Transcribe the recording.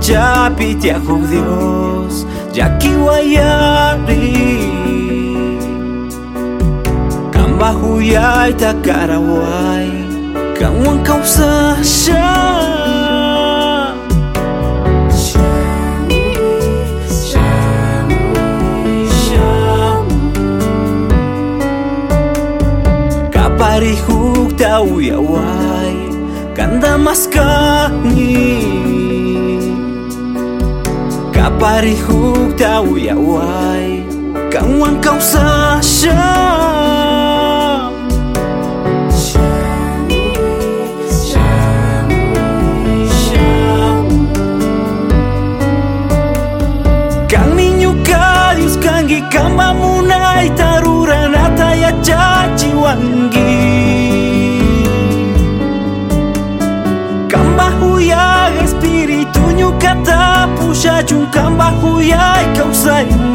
chapi tiajo Dios Yaki wayari Kamba huyay takaraway Kangwang kausa siya na pari huk tau ya wai kang wang kau sa άκου για καμψαϊμό